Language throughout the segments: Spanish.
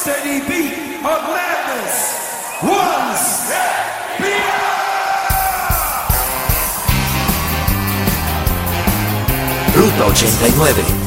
Steady beat of madness. One step beyond! Ruta 89.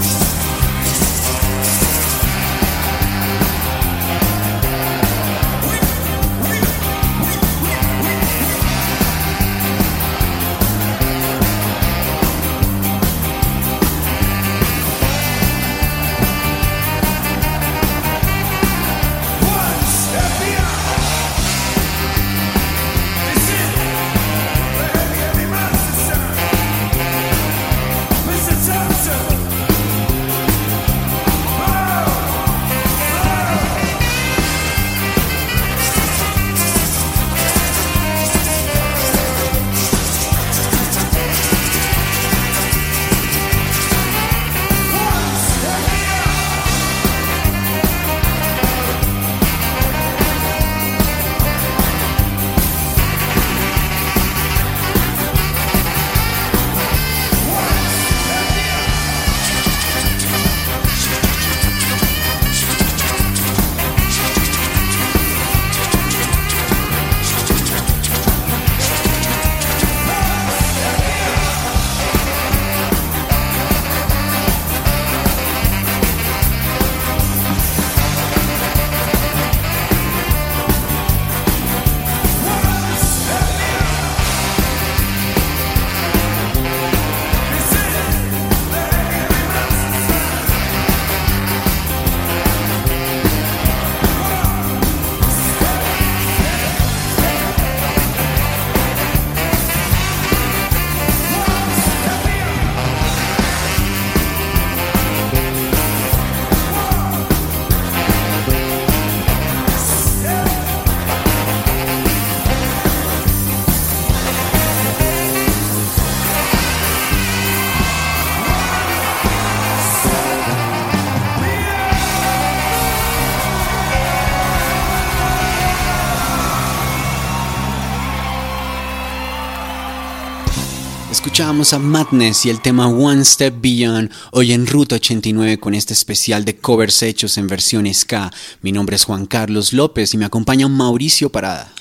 Escuchábamos a Madness y el tema One Step Beyond hoy en Ruta 89 con este especial de covers hechos en versión ska. Mi nombre es Juan Carlos López y me acompaña Mauricio Parada.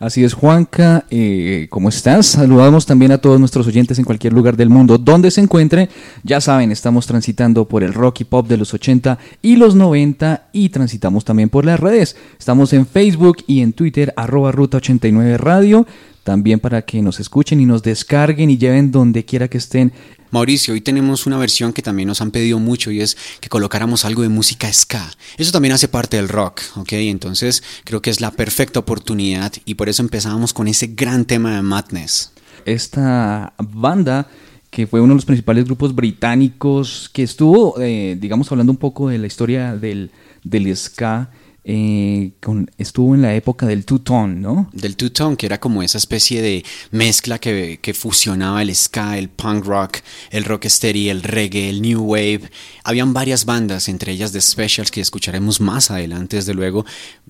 Así es, Juanca, eh, ¿cómo estás? Saludamos también a todos nuestros oyentes en cualquier lugar del mundo donde se encuentren. Ya saben, estamos transitando por el rock y pop de los 80 y los 90 y transitamos también por las redes. Estamos en Facebook y en Twitter, arroba Ruta 89 Radio. También para que nos escuchen y nos descarguen y lleven donde quiera que estén. Mauricio, hoy tenemos una versión que también nos han pedido mucho y es que colocáramos algo de música ska. Eso también hace parte del rock, ¿ok? Entonces creo que es la perfecta oportunidad y por eso empezamos con ese gran tema de Madness. esta banda que fue uno de los principales grupos británicos que estuvo, eh, digamos, hablando un poco de la historia del, del ska, eh, con, estuvo en la época del two-tone, ¿no? Del two-tone, que era como esa especie de mezcla que, que fusionaba el ska, el punk rock, el rocksteady, el reggae, el new wave. Habían varias bandas, entre ellas The Specials, que escucharemos más adelante, desde luego.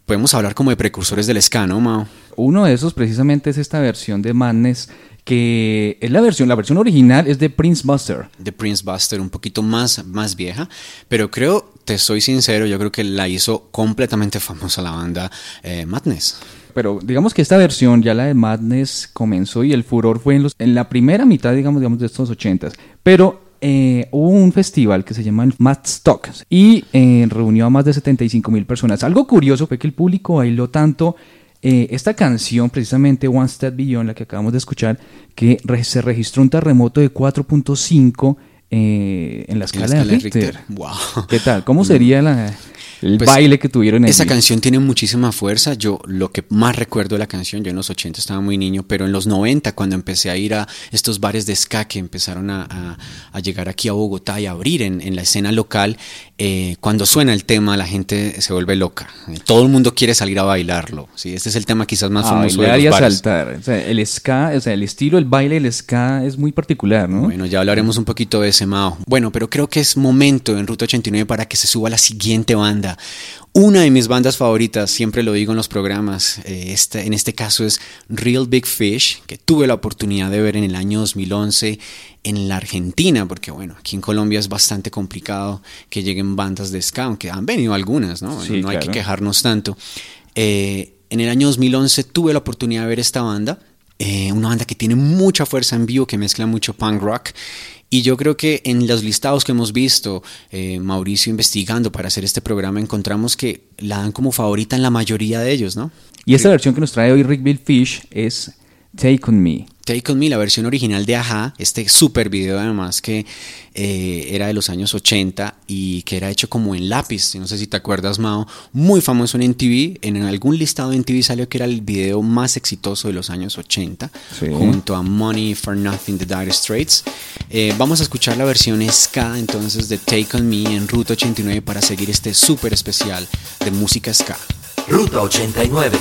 Podemos hablar como de precursores del ska, ¿no, Mao? Uno de esos precisamente es esta versión de Madness que es la versión, la versión original es de Prince Buster. de Prince Buster, un poquito más, más vieja, pero creo, te soy sincero, yo creo que la hizo completamente famosa la banda eh, Madness. Pero digamos que esta versión, ya la de Madness, comenzó y el furor fue en, los, en la primera mitad, digamos, digamos de estos ochentas. Pero eh, hubo un festival que se llama el Madstock y eh, reunió a más de 75 mil personas. Algo curioso fue que el público bailó tanto eh, esta canción, precisamente One Step Beyond, la que acabamos de escuchar, que re- se registró un terremoto de 4.5 eh, en la escala, escala de de Richter. Richter. Wow. ¿Qué tal? ¿Cómo sería la...? el Pues, baile que tuvieron Esa allí. canción tiene muchísima fuerza. Yo lo que más recuerdo de la canción, yo en los 80 estaba muy niño, pero en los 90 cuando empecé a ir a estos bares de ska que empezaron a, a- a llegar aquí a Bogotá y a abrir en, en la escena local, eh, cuando suena el tema la gente se vuelve loca. Todo el mundo quiere salir a bailarlo. ¿sí? Este es el tema quizás más Ah, famoso de bailar los y a bares. saltar. O sea, el ska, o sea, el estilo, el baile del ska es muy particular, ¿no? Bueno, ya hablaremos un poquito de ese Mao. Bueno, pero creo que es momento en Ruta 89 para que se suba la siguiente banda. Una de mis bandas favoritas, siempre lo digo en los programas, eh, en este caso es Real Big Fish, que tuve la oportunidad de ver en el año 2011 en la Argentina, porque bueno, aquí en Colombia es bastante complicado que lleguen bandas de ska, aunque han venido algunas, ¿no? Sí, no hay que quejarnos tanto. Eh, en el año 2011 tuve la oportunidad de ver esta banda, eh, una banda que tiene mucha fuerza en vivo, que mezcla mucho punk rock. Y yo creo que en los listados que hemos visto, eh, Mauricio investigando para hacer este programa, encontramos que la dan como favorita en la mayoría de ellos, ¿no? Y esta versión que nos trae hoy Rick Bill Fish es Take On Me. Take On Me, la versión original de Aja, este super video además que eh, era de los años 80 y que era hecho como en lápiz, no sé si te acuerdas Mao, muy famoso en MTV, en algún listado de MTV salió que era el video más exitoso de los años 80, Sí. junto a Money for Nothing de Dire Straits. Eh, vamos a escuchar la versión ska entonces de Take On Me en Ruta 89 para seguir este súper especial de música ska. Ruta 89.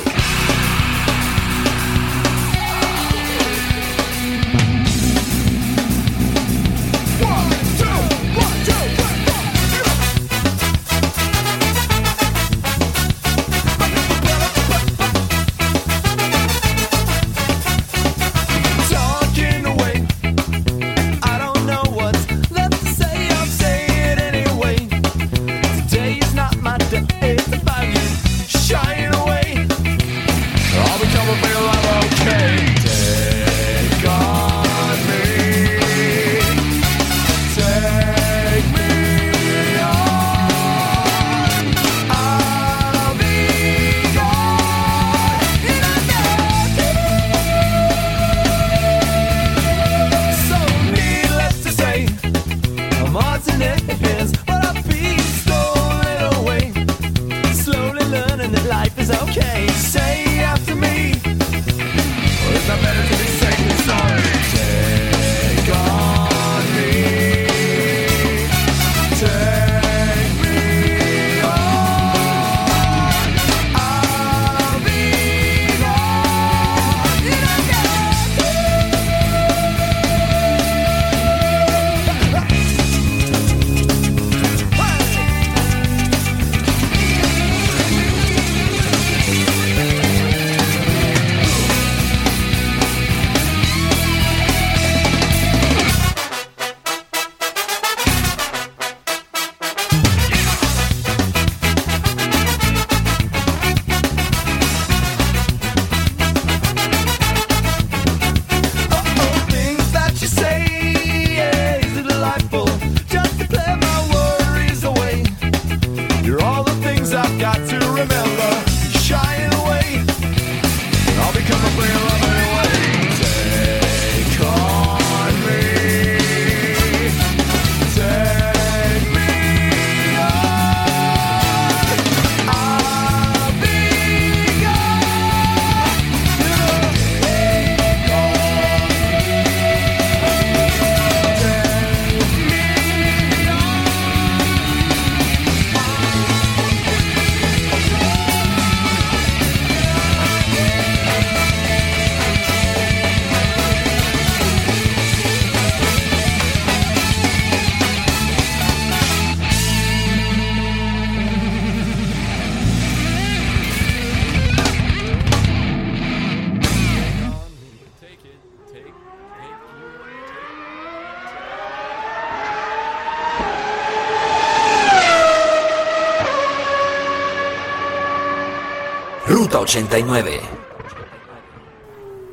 89.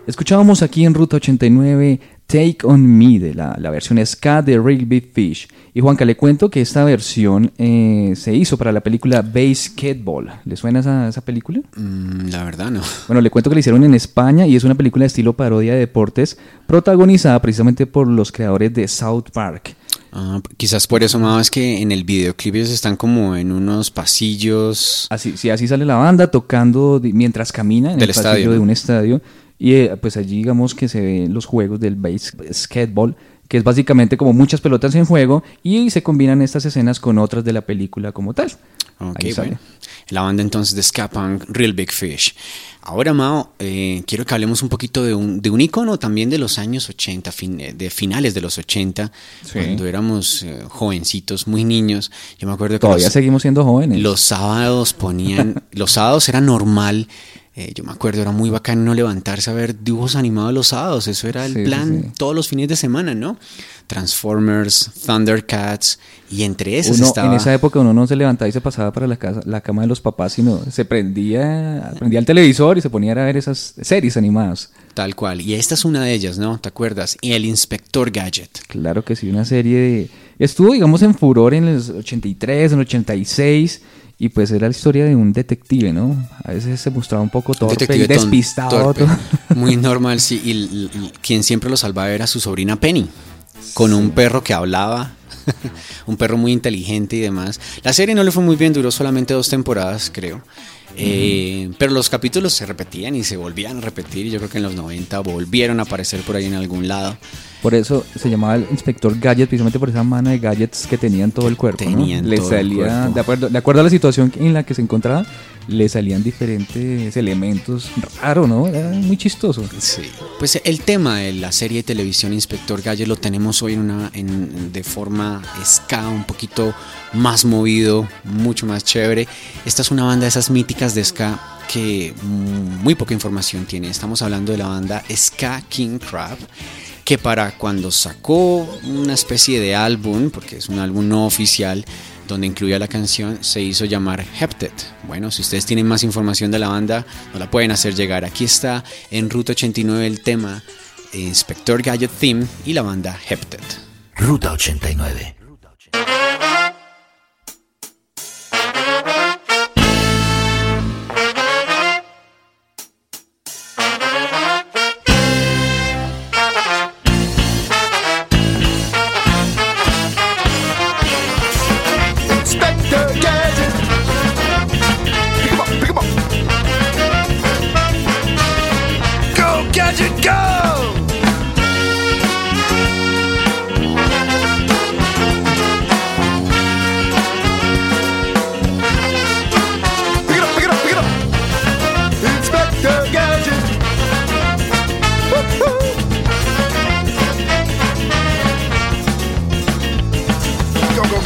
Escuchábamos aquí en Ruta 89 Take On Me, de la, la versión ska de Real Big Fish. Y Juanca, le cuento que esta versión eh, se hizo para la película Basketball. ¿Le suena esa, esa película? Mm, la verdad no. Bueno, le cuento que la hicieron en España y es una película de estilo parodia de deportes protagonizada precisamente por los creadores de South Park. Ah, quizás por eso, más que en el videoclip ellos están como en unos pasillos. Así, sí, así sale la banda tocando mientras camina en Del el pasillo estadio, de un estadio. Y eh, pues allí digamos que se ven los juegos del basketball, que es básicamente como muchas pelotas en juego y se combinan estas escenas con otras de la película como tal. Ok, Ahí sale. bueno. La banda entonces de ska punk, Real Big Fish. Ahora, Mao, eh, quiero que hablemos un poquito de un, de un icono también de los años 80, fin- eh, de finales de los 80, Sí. cuando éramos eh, jovencitos, muy niños. Yo me acuerdo que Todavía los, seguimos siendo jóvenes. los sábados ponían, los sábados era normal. Eh, yo me acuerdo, era muy bacano no levantarse a ver dibujos animados los sábados. Eso era el Sí, plan sí. todos los fines de semana, ¿no? Transformers, Thundercats, y entre esas Uno, estaba. En esa época uno no se levantaba y se pasaba para la, casa, la cama de los papás, sino se prendía, prendía el televisor y se ponía a ver esas series animadas. Tal cual. Y esta es una de ellas, ¿no? ¿Te acuerdas? Y el Inspector Gadget. Claro que sí, una serie de... Estuvo, digamos, en furor en los 83, en el 86, y pues era la historia de un detective, ¿no? A veces se mostraba un poco torpe, Detective despistado. torpe. Muy normal, sí. Y quien siempre lo salvaba era su sobrina Penny, con un perro que hablaba. un perro muy inteligente y demás. La serie no le fue muy bien, duró solamente dos temporadas, creo. Eh, Pero los capítulos se repetían y se volvían a repetir. Y yo creo que en los 90 volvieron a aparecer por ahí en algún lado. Por eso se llamaba el inspector Gadget, precisamente por esa mano de gadgets que tenía en todo el cuerpo. ¿no? Tenía en Le todo el salía, cuerpo. de acuerdo, de acuerdo a la situación en la que se encontraba, le salían diferentes elementos. Raro, ¿no? Era muy chistoso. Sí. Pues el tema de la serie de televisión Inspector Gadget lo tenemos hoy en una, en- de forma ska, un poquito más movido, mucho más chévere. Esta es una banda de esas míticas de ska que mm, muy poca información tiene. Estamos hablando de la banda Ska King Crab que para cuando sacó una especie de álbum, porque es un álbum no oficial, donde incluía la canción, se hizo llamar Heptet. Bueno, si ustedes tienen más información de la banda, nos la pueden hacer llegar. Aquí está en Ruta 89 el tema Inspector Gadget Theme y la banda Heptet. Ruta 89.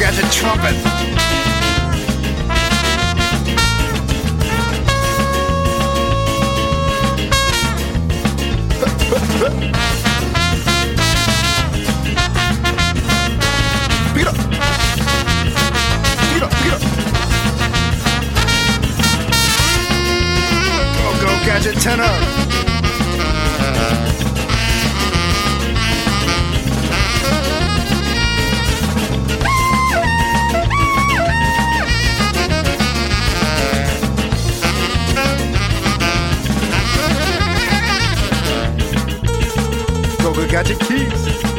Go, go, Gadget, trumpet. Pick it up. Pick it up, pick it up. Go, go, gadget tenor. We got your keys.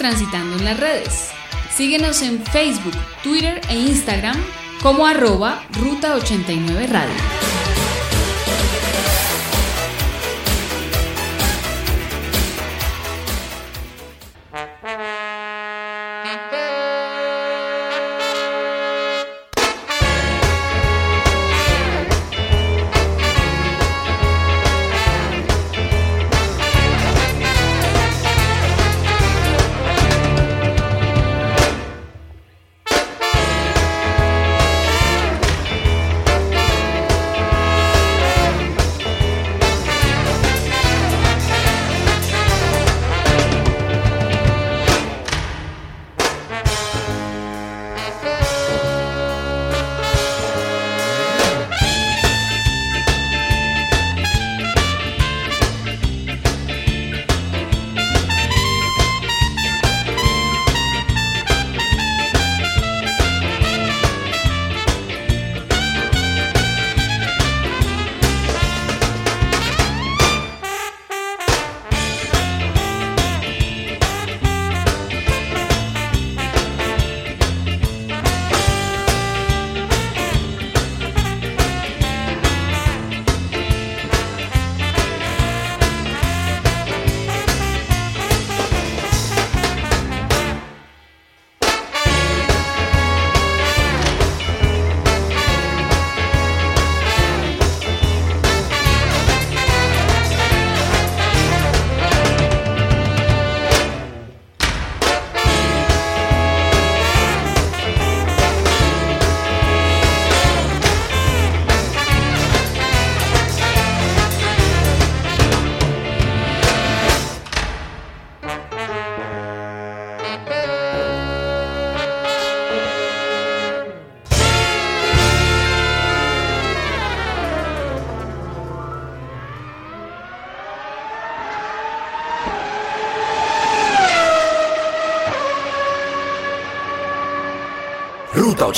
Transitando en las redes. Síguenos en Facebook, Twitter e Instagram como arroba Ruta 89 Radio.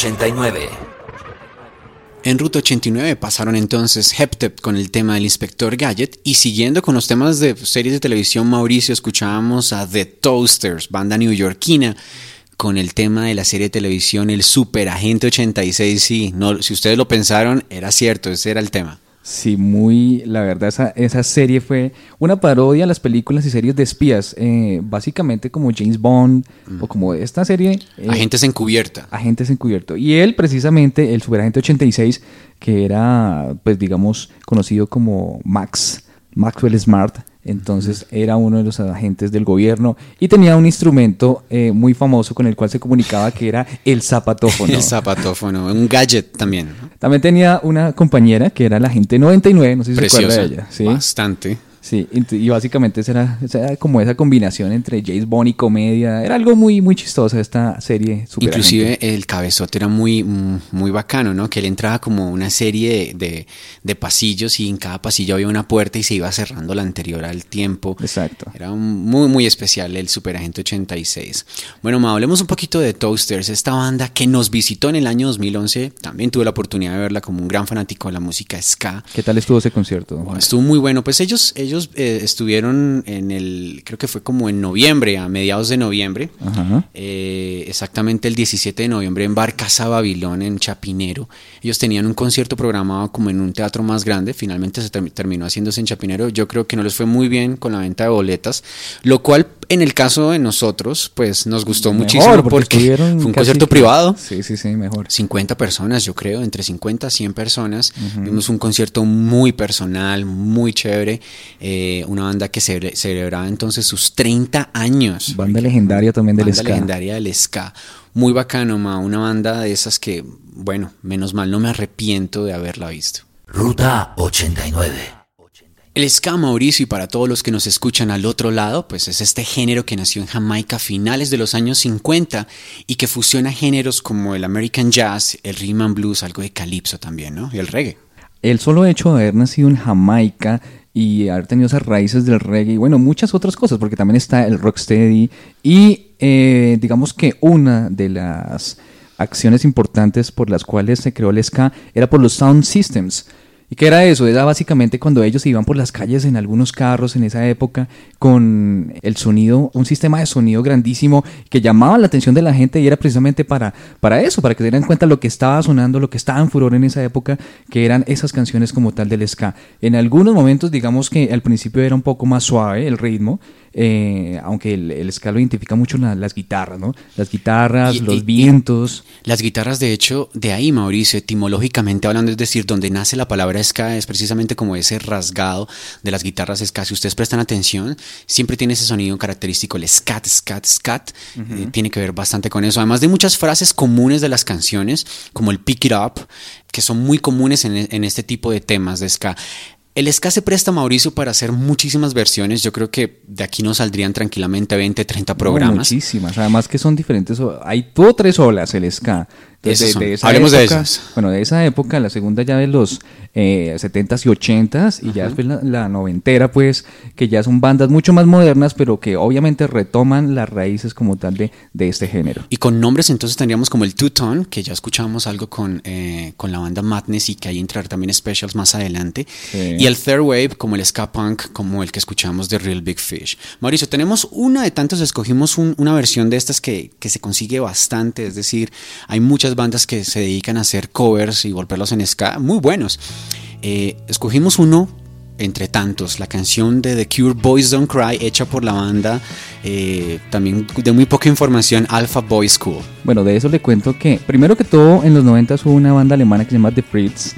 89. En Ruta 89 pasaron entonces Heptep con el tema del Inspector Gadget y siguiendo con los temas de series de televisión Mauricio escuchábamos a The Toasters, banda neoyorquina, con el tema de la serie de televisión El Super Agente 86. Sí, no, si ustedes lo pensaron, era cierto, ese era el tema. Sí, muy, la verdad, esa, esa serie fue una parodia a las películas y series de espías, eh, básicamente como James Bond o como esta serie. eh, Agentes encubierta. Agentes encubierto. Y él, precisamente, el Superagente 86, que era, pues digamos, conocido como Max, Maxwell Smart, entonces era uno de los agentes del gobierno y tenía un instrumento eh, muy famoso con el cual se comunicaba que era el zapatófono. El zapatófono, un gadget también. También tenía una compañera que era la agente 99, no sé si se acuerda Preciosa. de ella. ¿sí? Bastante. Sí, y básicamente era, era como esa combinación entre James Bond y comedia. Era algo muy, muy chistosa esta serie. Inclusive el cabezote era muy, mm, muy bacano, ¿no? Que él entraba como una serie de, de- de pasillos y en cada pasillo había una puerta y se iba cerrando la anterior al tiempo. Exacto. Era un- muy, muy especial el Superagente 86. Bueno, ma, hablemos un poquito de Toasters, esta banda que nos visitó en el año 2011. También tuve la oportunidad de verla como un gran fanático de la música ska. ¿Qué tal estuvo ese concierto? Estuvo muy bueno. Pues ellos, ellos eh, estuvieron en el, creo que fue como en noviembre, a mediados de noviembre. Ajá. Eh, exactamente el 17 de noviembre en Bar Casa Babilón en Chapinero. Ellos tenían un concierto programado como en un teatro más grande. Finalmente se termi- terminó haciéndose en Chapinero. Yo creo que no les fue muy bien con la venta de boletas, lo cual en el caso de nosotros, pues nos gustó Mejor, muchísimo porque, estuvieron fue un casi concierto privado. Sí, sí, sí, mejor. 50 personas, yo creo, entre 50 a 100 personas. Vimos un concierto muy personal, muy chévere. eh, una banda que cele- celebraba entonces sus 30 años. Banda legendaria también del Banda ska. legendaria del ska. Muy bacano, ma. Una banda de esas que, bueno, menos mal no me arrepiento de haberla visto. Ruta 89. El ska, Mauricio, y para todos los que nos escuchan al otro lado, pues es este género que nació en Jamaica a finales de los años 50 y que fusiona géneros como el American Jazz, el Rhythm and Blues, algo de calipso también, ¿no? Y el reggae. El solo hecho de haber nacido en Jamaica y haber tenido esas raíces del reggae y bueno, muchas otras cosas, porque también está el rocksteady y eh, digamos que una de las acciones importantes por las cuales se creó el ska era por los sound systems. ¿Y qué era eso? Era básicamente cuando ellos iban por las calles en algunos carros en esa época con el sonido, un sistema de sonido grandísimo que llamaba la atención de la gente y era precisamente para, para eso, para que se dieran cuenta lo que estaba sonando, lo que estaba en furor en esa época, que eran esas canciones como tal del ska. En algunos momentos, digamos que al principio era un poco más suave el ritmo, eh, aunque el, el, ska lo identifica mucho la, las guitarras, ¿no? Las guitarras, Y- los y- vientos. Las guitarras, de hecho, de ahí, Mauricio, etimológicamente hablando, es decir, donde nace la palabra ska es precisamente como ese rasgado de las guitarras ska. Si ustedes prestan atención, siempre tiene ese sonido característico, el scat, scat, scat. eh, tiene que ver bastante con eso. Además de muchas frases comunes de las canciones, como el pick it up, que son muy comunes en, en este tipo de temas de ska. El ska se presta, Mauricio, para hacer muchísimas versiones. Yo creo que de aquí nos saldrían tranquilamente 20, 30 No, programas. muchísimas. Además que son diferentes. o- Hay todo tres olas el Esas son. esa Hablemos de época- ellas. Bueno, de esa época, la segunda ya de los eh, 70s y 80s, y ya después la, la noventera, pues, que ya son bandas mucho más modernas, pero que obviamente retoman las raíces como tal de, de este género. Y con nombres entonces tendríamos como el Two-Tone, que ya escuchábamos algo con, eh, con la banda Madness y que ahí entrar también specials más adelante. Sí. Y el Third Wave como el ska punk, como el que escuchamos de Real Big Fish. Mauricio, tenemos una de tantos, escogimos un- una versión de estas que, que se consigue bastante, es decir, hay muchas bandas que se dedican a hacer covers y volverlos en ska, muy buenos. Eh, escogimos uno entre tantos, la canción de The Cure Boys Don't Cry, hecha por la banda, eh, también de muy poca información, Alpha Boy School. Bueno, de eso le cuento que, primero que todo, en los 90 hubo una banda alemana que se llama The Fritz.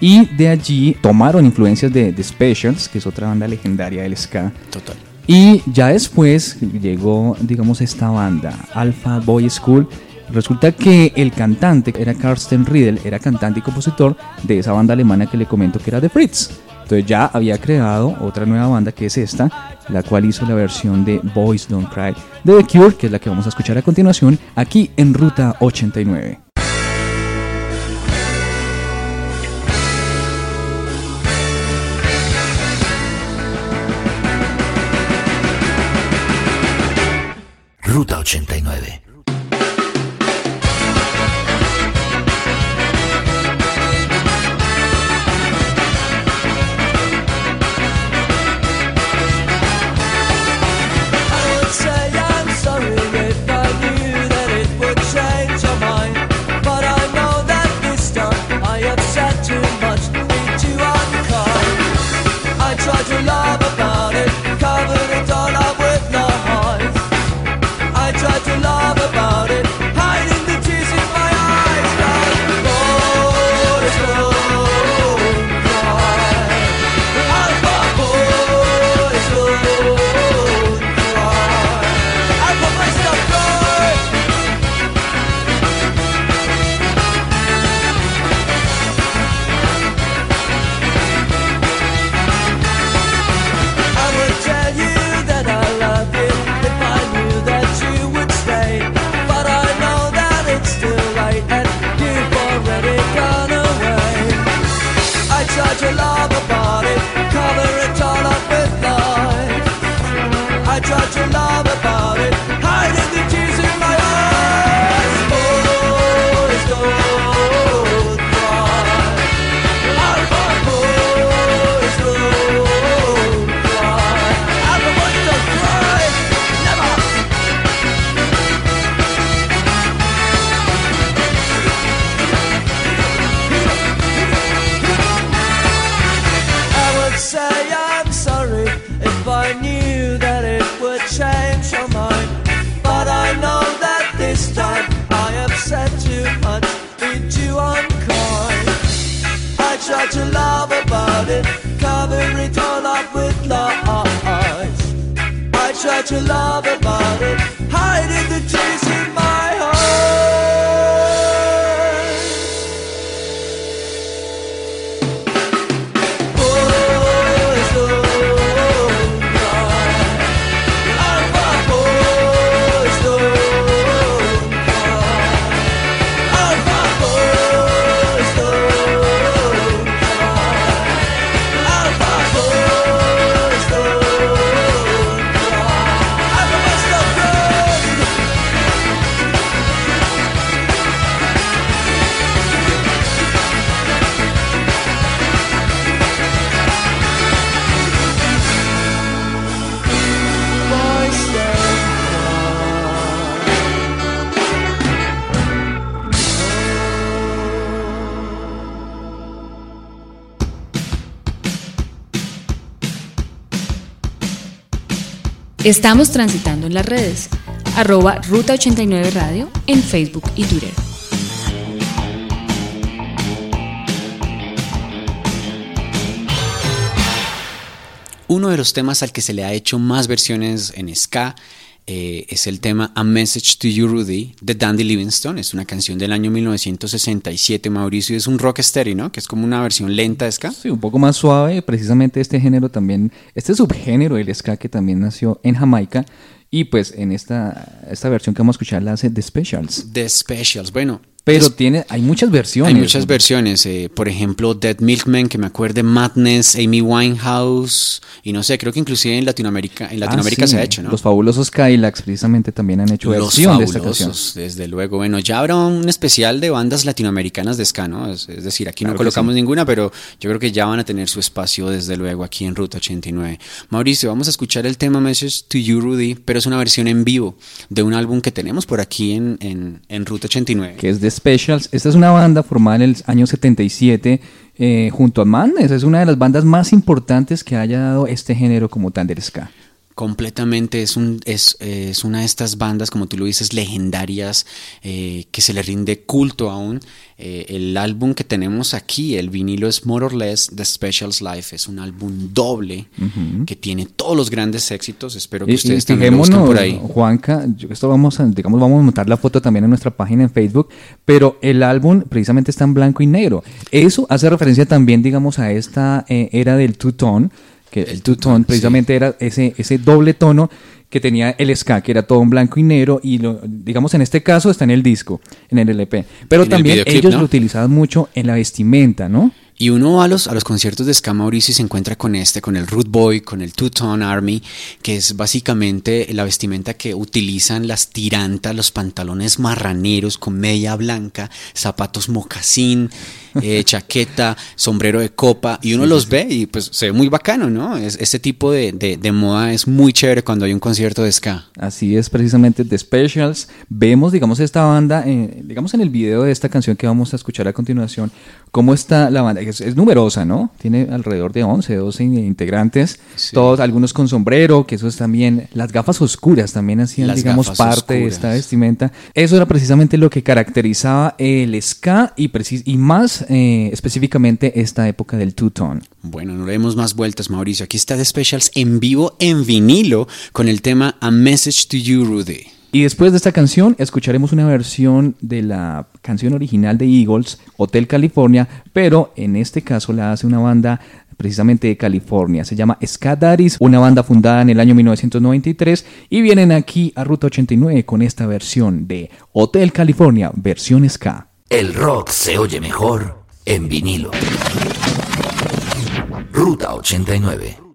Y de allí tomaron influencias de The Specials, que es otra banda legendaria del ska. Total. Y ya después llegó, digamos, esta banda, Alpha Boy School. Resulta que el cantante era Carsten Riedel, era cantante y compositor de esa banda alemana que le comento que era The Fritz. Entonces ya había creado otra nueva banda que es esta, la cual hizo la versión de Boys Don't Cry de The Cure, que es la que vamos a escuchar a continuación aquí en Ruta 89. Ruta 89. Estamos transitando en las redes. Arroba Ruta 89 Radio en Facebook y Twitter. Uno de los temas al que se le ha hecho más versiones en ska eh, es el tema A Message to You Rudy de Dandy Livingstone. Es una canción del año 1967, Mauricio. Es un rock estéreo, ¿no? Que es como una versión lenta de ska. Sí, un poco más suave. Precisamente este género también, este subgénero del ska que también nació en Jamaica. Y pues en esta, esta versión que vamos a escuchar la hace The Specials. The Specials. Bueno, Pero tiene, hay muchas versiones. hay muchas versiones. eh, por ejemplo, Dead Milkman, que me acuerde, Madness, Amy Winehouse. Y no sé, creo que inclusive en Latinoamérica, en Ah, Latinoamérica sí. se ha hecho, ¿no? Los fabulosos Kylax precisamente también han hecho Los versión de esta canción. desde luego. Bueno, ya habrá un especial de bandas latinoamericanas de ska, ¿no? Es, es decir, aquí Claro no colocamos sí. ninguna, pero yo creo que ya van a tener su espacio, desde luego, aquí en Ruta 89. Mauricio, vamos a escuchar el tema Message to You, Rudy, pero es una versión en vivo de un álbum que tenemos por aquí en, en, en Ruta 89. que es The Specials. Esta es una banda formada en el año 77 eh, junto a Madness. Es una de las bandas más importantes que haya dado este género como Thunder Ska. Completamente es, un, es, es una de estas bandas, como tú lo dices, legendarias, eh, que se le rinde culto aún. Eh, el álbum que tenemos aquí, el vinilo es More or Less The Specials Life. Es un álbum doble que tiene todos los grandes éxitos. Espero que Y- ustedes y también lo busquen por ahí. Juanca, yo- esto vamos a, digamos, vamos a montar la foto también en nuestra página en Facebook, pero el álbum precisamente está en blanco y negro. Eso hace referencia también, digamos, a esta eh, era del two-tone, que el two-tone precisamente era ese, ese doble tono que tenía el ska, que era todo en blanco y negro, y lo, digamos en este caso está en el disco, en el LP. Pero En el también videoclip, ellos ¿no? lo utilizaban mucho en la vestimenta, ¿no? Y uno va a los, a los conciertos de Ska Mauricio y se encuentra con este, con el Root Boy, con el Two Tone Army, que es básicamente la vestimenta que utilizan las tirantas, los pantalones marraneros con media blanca, zapatos mocasín, eh, chaqueta, sombrero de copa, y uno los ve y pues se ve muy bacano, ¿no? Es, este tipo de, de- de moda es muy chévere cuando hay un concierto de Ska. Así es precisamente The Specials. Vemos, digamos, esta banda, eh, digamos en el video de esta canción que vamos a escuchar a continuación, cómo está la banda. Es, es numerosa, ¿no? Tiene alrededor de 11, 12 integrantes, Sí. todos, algunos con sombrero, que eso es también, las gafas oscuras también hacían, Las digamos, parte de esta vestimenta. Eso era precisamente lo que caracterizaba el ska y, y más eh, específicamente esta época del two-tone. Bueno, no le demos más vueltas, Mauricio. Aquí está The Specials en vivo, en vinilo, con el tema A Message to You, Rudy. Y después de esta canción escucharemos una versión de la canción original de Eagles, Hotel California, pero en este caso la hace una banda precisamente de California. Se llama Ska Daddies, una banda fundada en el año 1993 y vienen aquí a Ruta 89 con esta versión de Hotel California, versión Ska. El rock se oye mejor en vinilo. Ruta 89.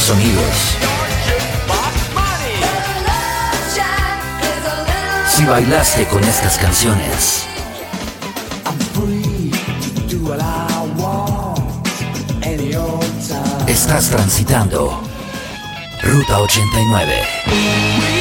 sonidos. Si bailaste con estas canciones, estás transitando Ruta 89.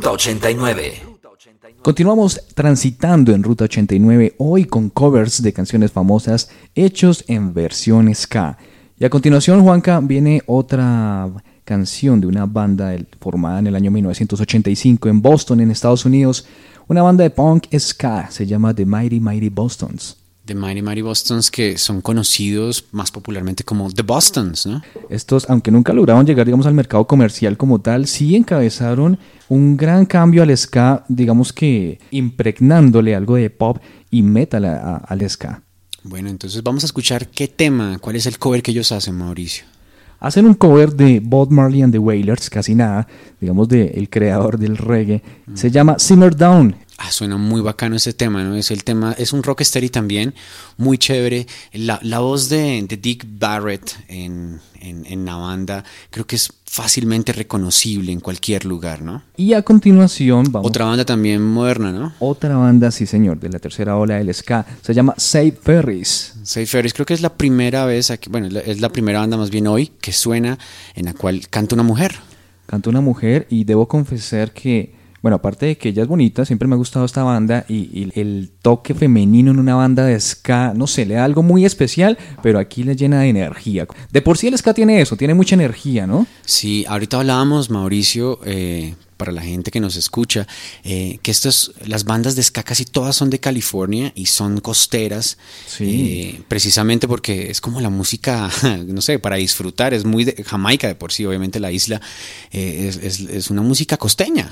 Ruta 89. Continuamos transitando en Ruta 89 hoy con covers de canciones famosas hechos en versiones K. Y a continuación, Juanca, viene otra canción de una banda formada en el año 1985 en Boston, en Estados Unidos. Una banda de punk ska se llama The Mighty Mighty Bostons. The Mighty Mighty Bostons que son conocidos más popularmente como The Bostons, ¿no? Estos, aunque nunca lograron llegar, digamos, al mercado comercial como tal, sí encabezaron un gran cambio al ska, digamos que impregnándole algo de pop y metal a- a- al ska. Bueno, entonces vamos a escuchar qué tema, cuál es el cover que ellos hacen, Mauricio. Hacen un cover de Bob Marley and the Wailers, casi nada, digamos, del creador del reggae. Se llama Simmer Down. Ah, suena muy bacano ese tema, ¿no? Es el tema, es un rocksteady también, muy chévere. La, la voz de, de Dick Barrett en, en, en la banda creo que es fácilmente reconocible en cualquier lugar, ¿no? Y a continuación vamos Otra banda también moderna, ¿no? otra banda, sí señor, de la tercera ola del ska. Se llama Save Ferris. Say Ferris, creo que es la primera vez, aquí, bueno, es la primera banda más bien hoy que suena en la cual canta una mujer. Canta una mujer y debo confesar que, bueno, aparte de que ella es bonita, siempre me ha gustado esta banda y, y el toque femenino en una banda de ska, no sé, le da algo muy especial, pero aquí le llena de energía. De por sí el ska tiene eso, tiene mucha energía, ¿no? Sí, ahorita hablábamos, Mauricio, eh, para la gente que nos escucha, eh, que estas, las bandas de ska casi todas son de California y son costeras, Sí. eh, precisamente porque es como la música, no sé, para disfrutar, es muy de Jamaica de por sí, obviamente la isla eh, es, es- es una música costeña.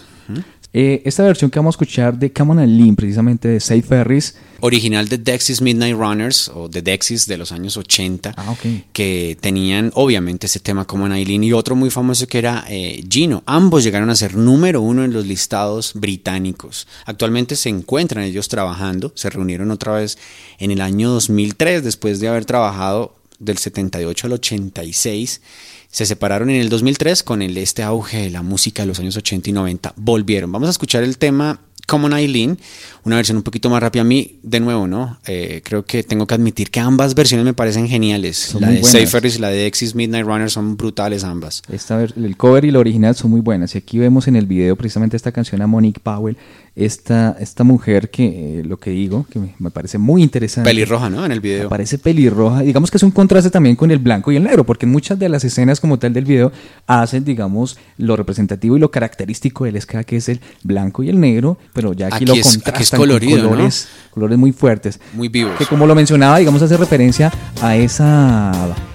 Eh, esta versión que vamos a escuchar de Come on and Lean, precisamente de Save Ferris, Original de Dexys Midnight Runners o de Dexys de los años 80, Ah, que tenían obviamente ese tema como Nailin y otro muy famoso que era eh, Gino. Ambos llegaron a ser número uno en los listados británicos. Actualmente se encuentran ellos trabajando, se reunieron otra vez en el año 2003 después de haber trabajado del 78 al 86. Se separaron en el 2003 con el este auge de la música de los años 80 y 90. Volvieron. Vamos a escuchar el tema Common Eileen, una versión un poquito más rápida a mí, de nuevo, ¿no? Eh, creo que tengo que admitir que ambas versiones me parecen geniales. Son la de. Saferis y la de Exis Midnight Runner son brutales ambas. Esta el cover y la original son muy buenas. Y aquí vemos en el video precisamente esta canción a Monique Powell, esta, esta mujer que, eh, lo que digo, que me, me parece muy interesante. Pelirroja, ¿no? En el video. Parece pelirroja. Digamos que es un contraste también con el blanco y el negro, porque muchas de las escenas como tal del video hacen, digamos, lo representativo y lo característico del ska, que es el blanco y el negro, pero ya aquí, Aquí lo es- aquí es contrastan colorido, con ¿no? colores, colores muy fuertes. Muy vivos. Que como lo mencionaba, digamos, hace referencia a esa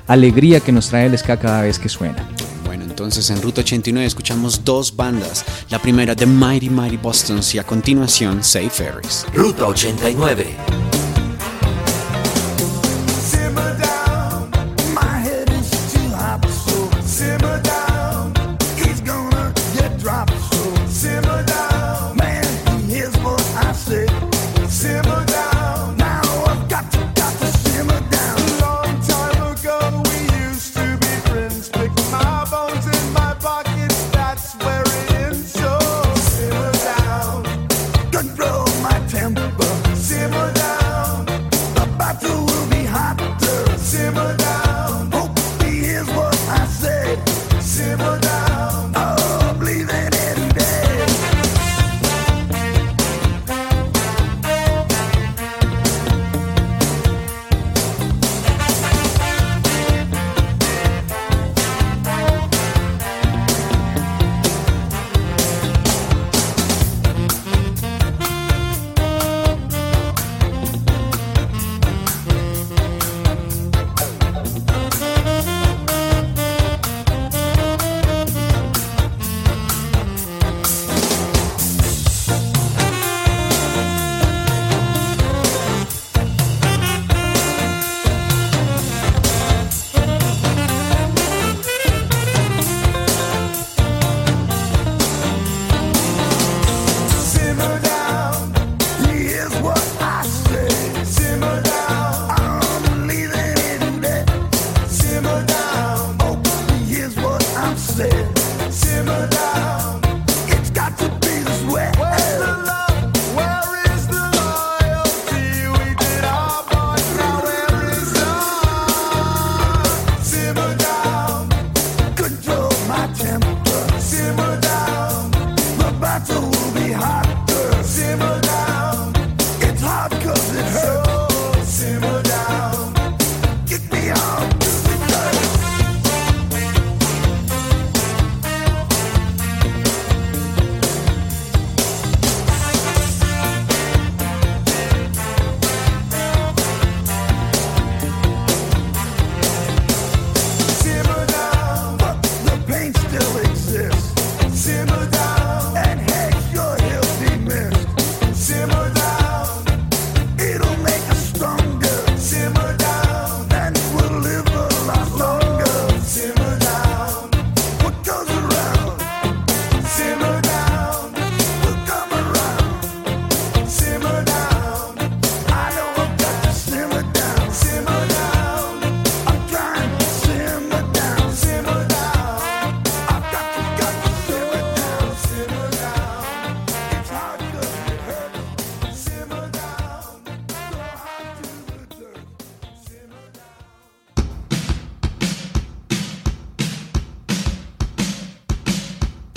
alegría que nos trae el ska cada vez que suena. Bueno, entonces en Ruta 89 escuchamos dos bandas. La primera, The Mighty Mighty Bostons, y a continuación, Say Ferris. Ruta 89.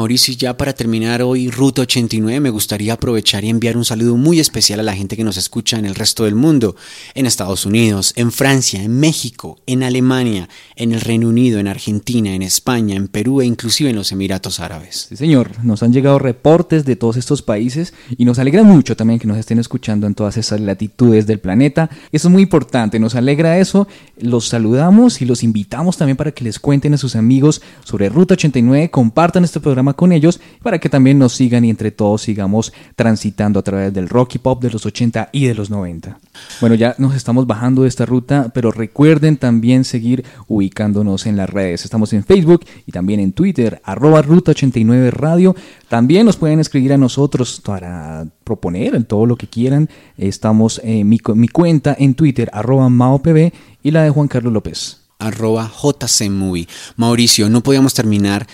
Mauricio, ya para terminar hoy Ruta 89, me gustaría aprovechar y enviar un saludo muy especial a la gente que nos escucha en el resto del mundo, en Estados Unidos, en Francia, en México, en Alemania, en el Reino Unido, en Argentina, en España, en Perú e inclusive en los Emiratos Árabes. Señor, nos han llegado reportes de todos estos países y nos alegra mucho también que nos estén escuchando en todas esas latitudes del planeta. Eso es muy importante, nos alegra eso. Los saludamos y los invitamos también para que les cuenten a sus amigos sobre Ruta 89, compartan este programa con ellos para que también nos sigan y entre todos sigamos transitando a través del rock y pop de los 80 y de los 90. Bueno, ya nos estamos bajando de esta ruta, pero recuerden también seguir ubicándonos en las redes. Estamos en Facebook y también en Twitter, arroba Ruta 89 Radio. También nos pueden escribir a nosotros para proponer todo lo que quieran. Estamos en mi, mi cuenta en Twitter, arroba MaoPB y la de Juan Carlos López. arroba JCMovie. Mauricio, no podíamos terminar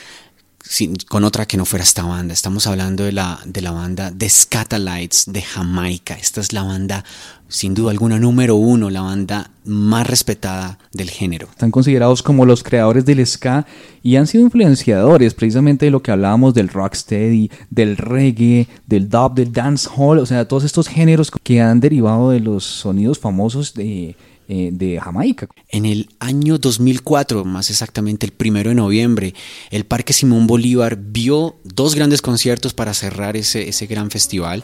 sin- con otra que no fuera esta banda. Estamos hablando de la, de la banda The Scatalites de Jamaica. Esta es la banda, sin duda alguna, número uno, la banda más respetada del género. Están considerados como los creadores del ska y han sido influenciadores precisamente de lo que hablábamos del rocksteady, del reggae, del dub, del dancehall, o sea, todos estos géneros que han derivado de los sonidos famosos de, eh, de Jamaica. En el año 2004, más exactamente el primero de noviembre, el Parque Simón Bolívar vio dos grandes conciertos para cerrar ese, ese gran festival.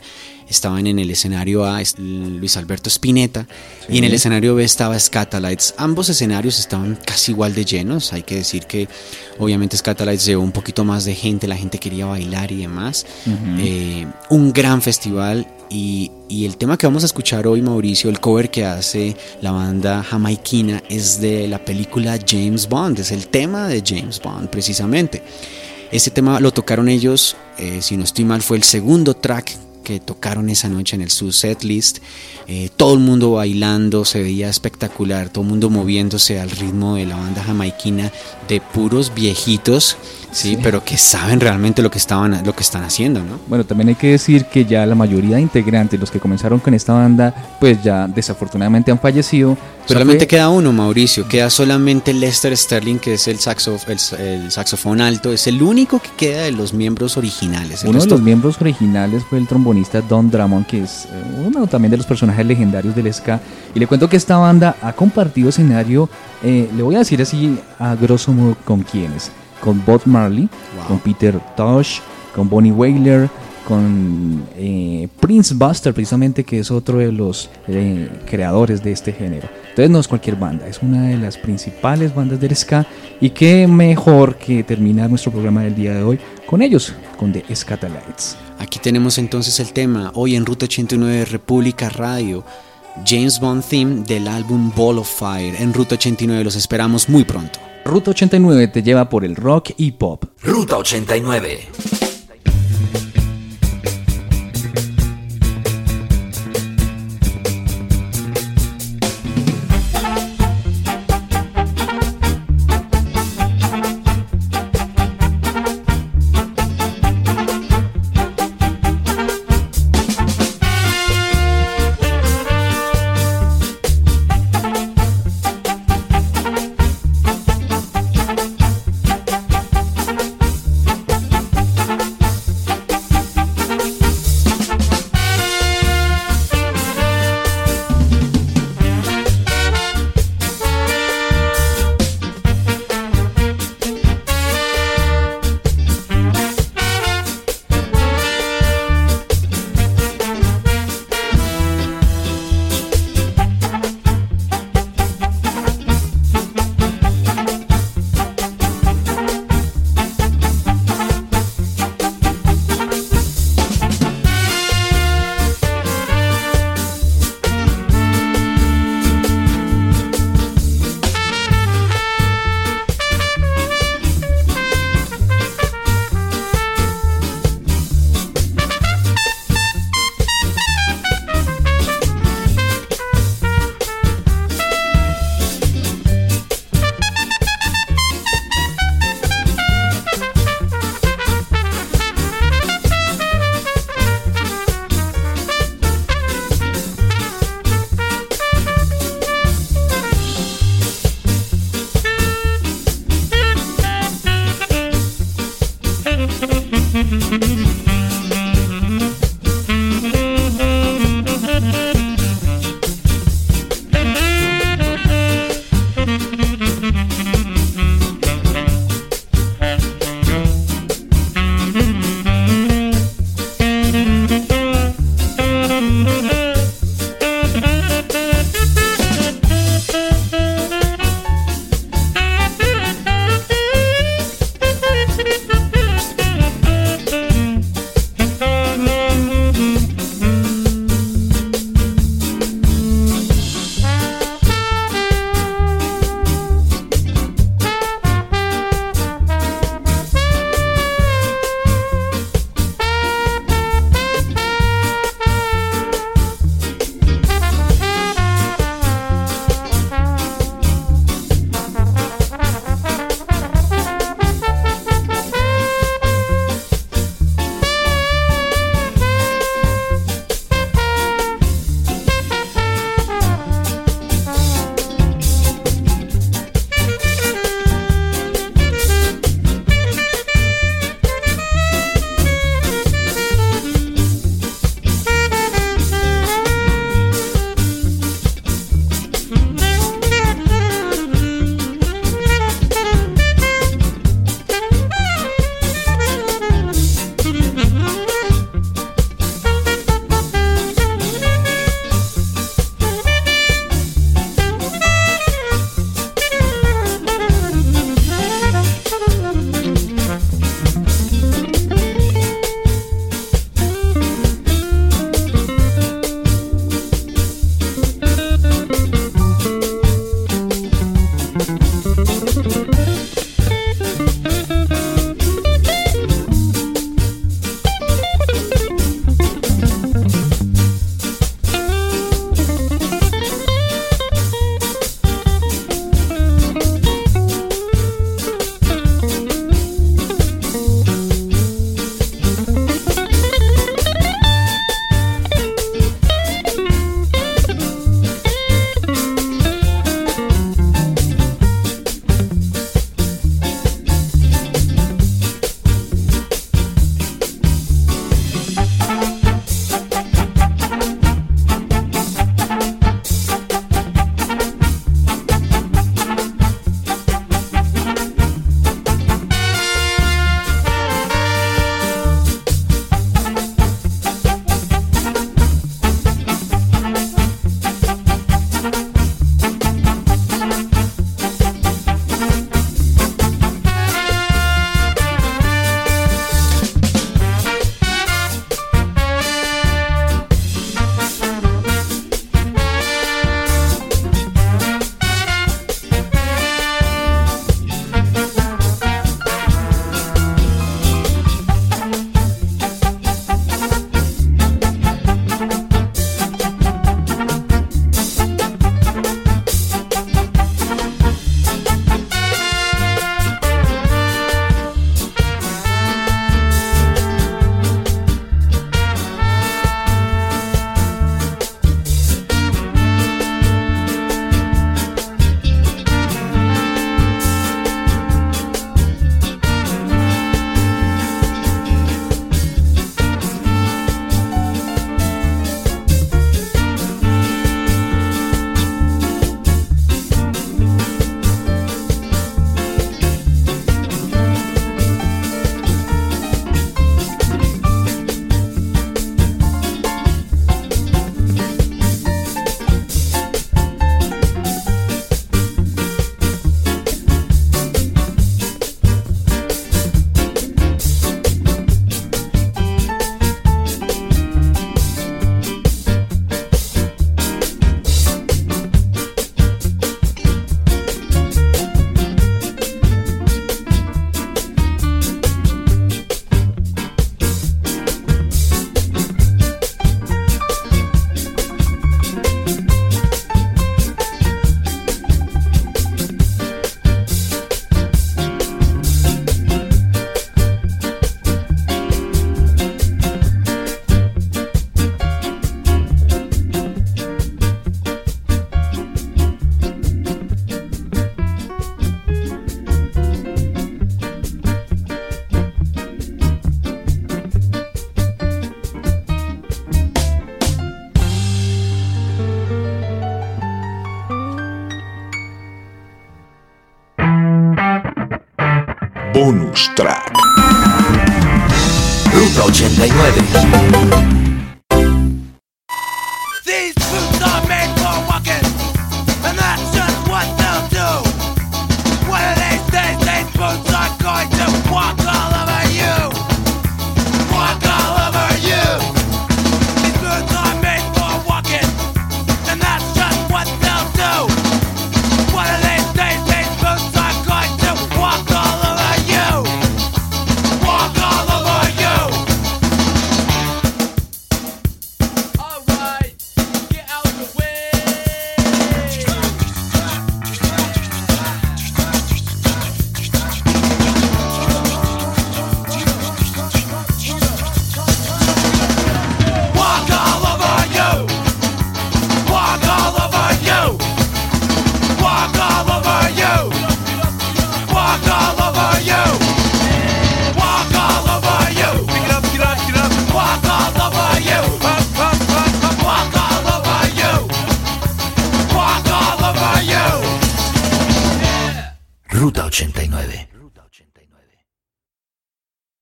Estaban en el escenario A Luis Alberto Spinetta y en el escenario B estaba Scatalites. Ambos escenarios estaban casi igual de llenos. Hay que decir que obviamente Scatalites llevó un poquito más de gente, la gente quería bailar y demás. Eh, un gran festival y, el tema que vamos a escuchar hoy, Mauricio, el cover que hace la banda jamaiquina es de la película James Bond, es el tema de James Bond precisamente. Este tema lo tocaron ellos, eh, si no estoy mal, fue el segundo track que tocaron esa noche en el su list. Eh, todo el mundo bailando, se veía espectacular, todo el mundo moviéndose al ritmo de la banda jamaiquina de puros viejitos, sí, pero que saben realmente lo que estaban, lo que están haciendo, ¿no? Bueno, también hay que decir que ya la mayoría de integrantes, los que comenzaron con esta banda, pues ya desafortunadamente han fallecido. Solamente queda uno, Mauricio. Queda solamente Lester Sterling, que es el, saxo, el, el saxofón alto. Es el único que queda de los miembros originales. El Uno de los miembros originales fue el trombonista Don Drummond, que es eh, uno también de los personajes legendarios del ska. Y le cuento que esta banda ha compartido escenario, eh, le voy a decir así a grosso modo con quiénes. Con Bob Marley, Wow. con Peter Tosh, con Bonnie Wailer, con eh, Prince Buster, precisamente, que es otro de los eh, creadores de este género. Entonces no es cualquier banda, es una de las principales bandas del ska. Y qué mejor que terminar nuestro programa del día de hoy con ellos, con The Scatalites. Aquí tenemos entonces el tema. Hoy en Ruta 89 de República Radio. James Bond Theme del álbum Ball of Fire. En Ruta 89 los esperamos muy pronto. Ruta 89 te lleva por el rock y pop. Ruta 89.